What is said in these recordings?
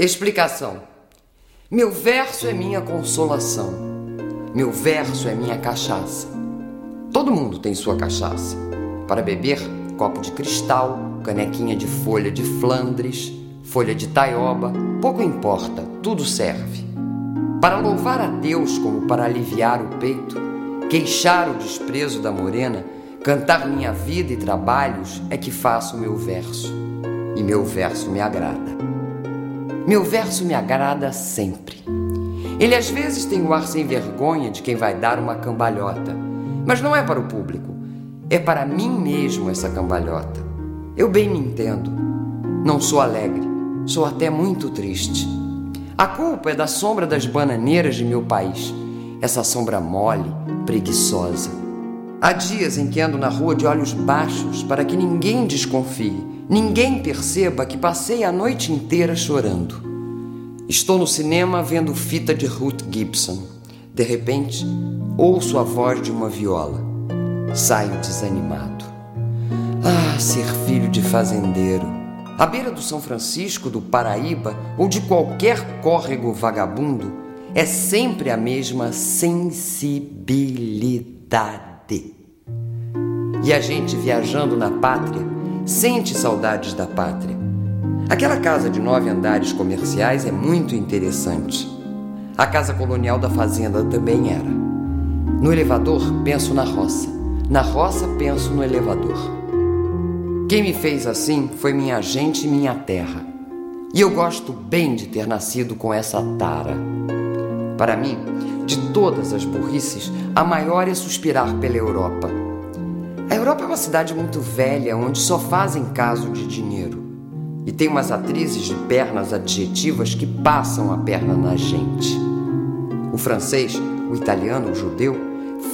Explicação: Meu verso é minha consolação. Meu verso é minha cachaça. Todo mundo tem sua cachaça. Para beber, copo de cristal, canequinha de folha de Flandres, folha de taioba, pouco importa, tudo serve. Para louvar a Deus como para aliviar o peito, queixar o desprezo da morena, cantar minha vida e trabalhos é que faço meu verso. E meu verso me agrada. Meu verso me agrada sempre. Ele às vezes tem o ar sem vergonha de quem vai dar uma cambalhota, mas não é para o público, é para mim mesmo essa cambalhota. Eu bem me entendo. Não sou alegre, sou até muito triste. A culpa é da sombra das bananeiras de meu país, essa sombra mole, preguiçosa. Há dias em que ando na rua de olhos baixos para que ninguém desconfie Ninguém perceba que passei a noite inteira chorando. Estou no cinema vendo fita de Ruth Gibson. De repente, ouço a voz de uma viola. Saio desanimado. Ah, ser filho de fazendeiro. À beira do São Francisco, do Paraíba ou de qualquer córrego vagabundo, é sempre a mesma sensibilidade. E a gente viajando na pátria sente saudades da pátria. Aquela casa de nove andares comerciais é muito interessante. A casa colonial da fazenda também era. No elevador, penso na roça. Na roça, penso no elevador. Quem me fez assim foi minha gente e minha terra. E eu gosto bem de ter nascido com essa tara. Para mim, de todas as burrices, a maior é suspirar pela Europa a Europa é uma cidade muito velha onde só fazem caso de dinheiro. E tem umas atrizes de pernas adjetivas que passam a perna na gente. O francês, o italiano, o judeu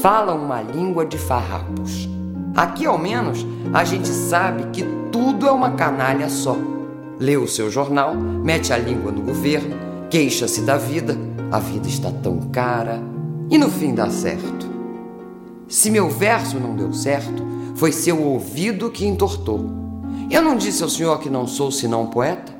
falam uma língua de farrapos. Aqui, ao menos, a gente sabe que tudo é uma canalha só. Lê o seu jornal, mete a língua no governo, queixa-se da vida, a vida está tão cara, e no fim dá certo. Se meu verso não deu certo, foi seu ouvido que entortou. Eu não disse ao senhor que não sou senão poeta?